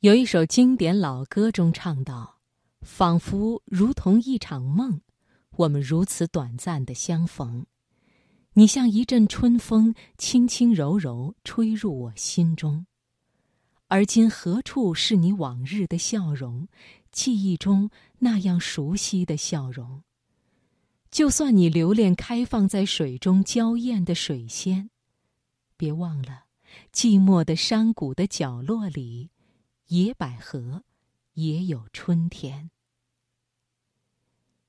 有一首经典老歌中唱道：“仿佛如同一场梦，我们如此短暂的相逢。你像一阵春风，轻轻柔柔吹入我心中。而今何处是你往日的笑容？记忆中那样熟悉的笑容。就算你留恋开放在水中娇艳的水仙，别忘了，寂寞的山谷的角落里。”野百合也有春天。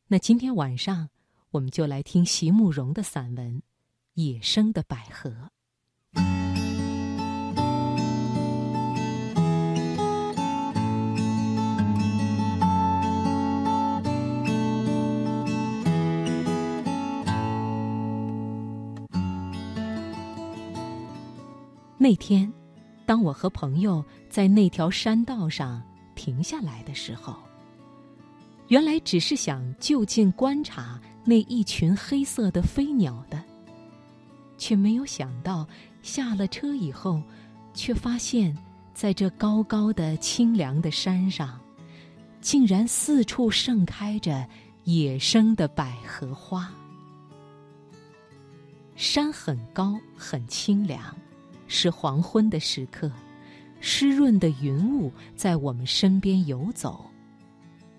那今天晚上，我们就来听席慕容的散文《野生的百合》。那天。当我和朋友在那条山道上停下来的时候，原来只是想就近观察那一群黑色的飞鸟的，却没有想到下了车以后，却发现在这高高的清凉的山上，竟然四处盛开着野生的百合花。山很高，很清凉。是黄昏的时刻，湿润的云雾在我们身边游走，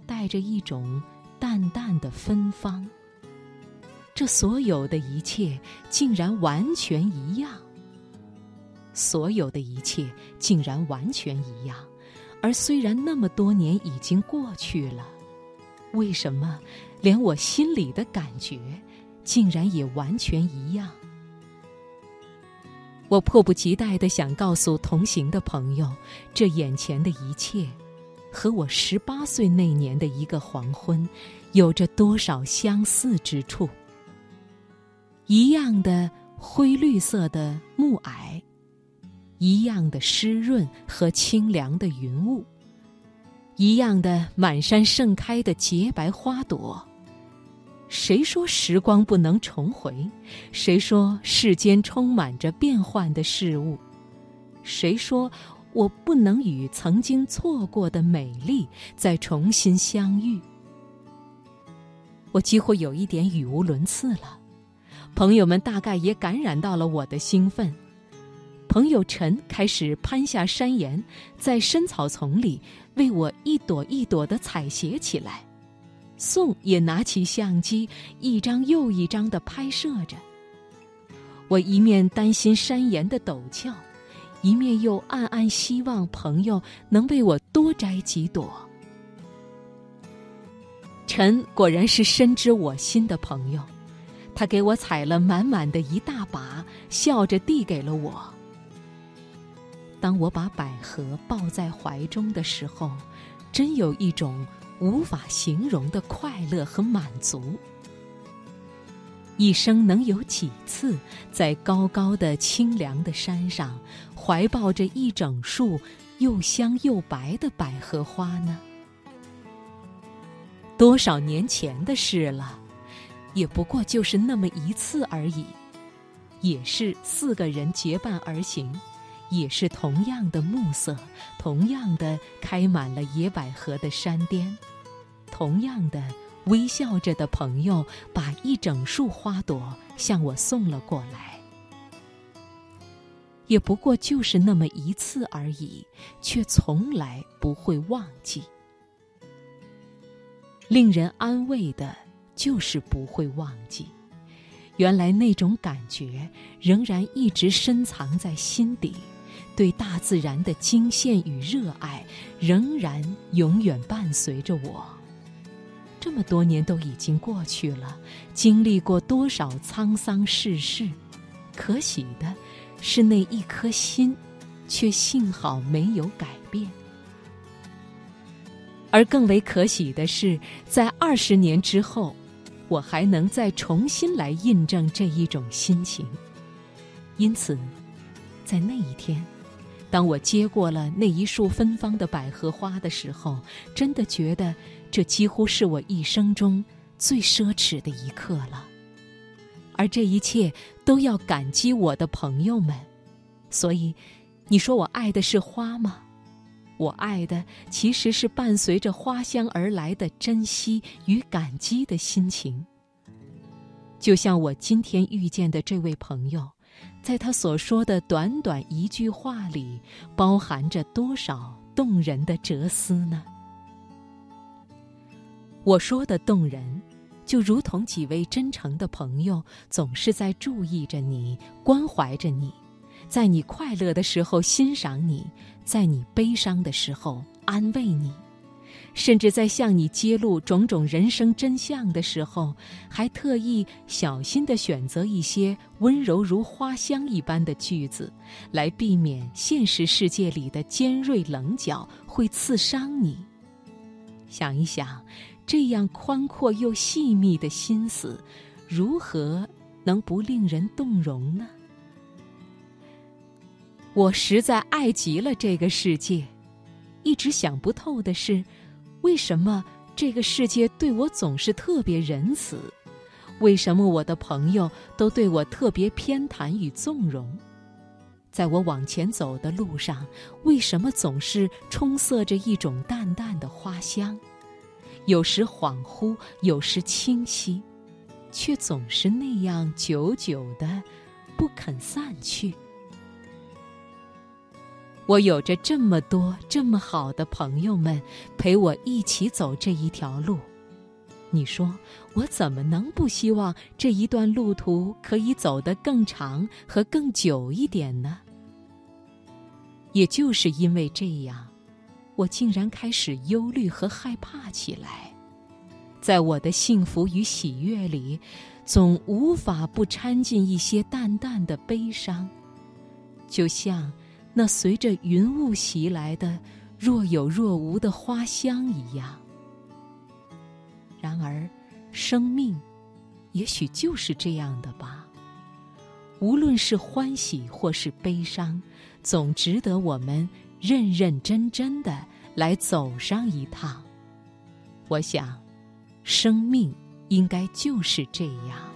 带着一种淡淡的芬芳。这所有的一切竟然完全一样，所有的一切竟然完全一样，而虽然那么多年已经过去了，为什么连我心里的感觉竟然也完全一样？我迫不及待的想告诉同行的朋友，这眼前的一切，和我十八岁那年的一个黄昏，有着多少相似之处。一样的灰绿色的暮霭，一样的湿润和清凉的云雾，一样的满山盛开的洁白花朵。谁说时光不能重回？谁说世间充满着变幻的事物？谁说我不能与曾经错过的美丽再重新相遇？我几乎有一点语无伦次了。朋友们大概也感染到了我的兴奋。朋友陈开始攀下山岩，在深草丛里为我一朵一朵的采撷起来。宋也拿起相机，一张又一张的拍摄着。我一面担心山岩的陡峭，一面又暗暗希望朋友能为我多摘几朵。陈果然是深知我心的朋友，他给我采了满满的一大把，笑着递给了我。当我把百合抱在怀中的时候，真有一种。无法形容的快乐和满足。一生能有几次在高高的清凉的山上，怀抱着一整束又香又白的百合花呢？多少年前的事了，也不过就是那么一次而已。也是四个人结伴而行，也是同样的暮色，同样的开满了野百合的山巅。同样的，微笑着的朋友把一整束花朵向我送了过来，也不过就是那么一次而已，却从来不会忘记。令人安慰的就是不会忘记，原来那种感觉仍然一直深藏在心底，对大自然的惊羡与热爱仍然永远伴随着我。这么多年都已经过去了，经历过多少沧桑世事，可喜的是那一颗心，却幸好没有改变。而更为可喜的是，在二十年之后，我还能再重新来印证这一种心情。因此，在那一天，当我接过了那一束芬芳的百合花的时候，真的觉得。这几乎是我一生中最奢侈的一刻了，而这一切都要感激我的朋友们。所以，你说我爱的是花吗？我爱的其实是伴随着花香而来的珍惜与感激的心情。就像我今天遇见的这位朋友，在他所说的短短一句话里，包含着多少动人的哲思呢？我说的动人，就如同几位真诚的朋友，总是在注意着你，关怀着你。在你快乐的时候欣赏你，在你悲伤的时候安慰你，甚至在向你揭露种种人生真相的时候，还特意小心地选择一些温柔如花香一般的句子，来避免现实世界里的尖锐棱角会刺伤你。想一想，这样宽阔又细密的心思，如何能不令人动容呢？我实在爱极了这个世界，一直想不透的是，为什么这个世界对我总是特别仁慈？为什么我的朋友都对我特别偏袒与纵容？在我往前走的路上，为什么总是充塞着一种淡淡的花香？有时恍惚，有时清晰，却总是那样久久的，不肯散去。我有着这么多这么好的朋友们陪我一起走这一条路，你说我怎么能不希望这一段路途可以走得更长和更久一点呢？也就是因为这样，我竟然开始忧虑和害怕起来，在我的幸福与喜悦里，总无法不掺进一些淡淡的悲伤，就像。那随着云雾袭来的若有若无的花香一样。然而，生命也许就是这样的吧。无论是欢喜或是悲伤，总值得我们认认真真的来走上一趟。我想，生命应该就是这样。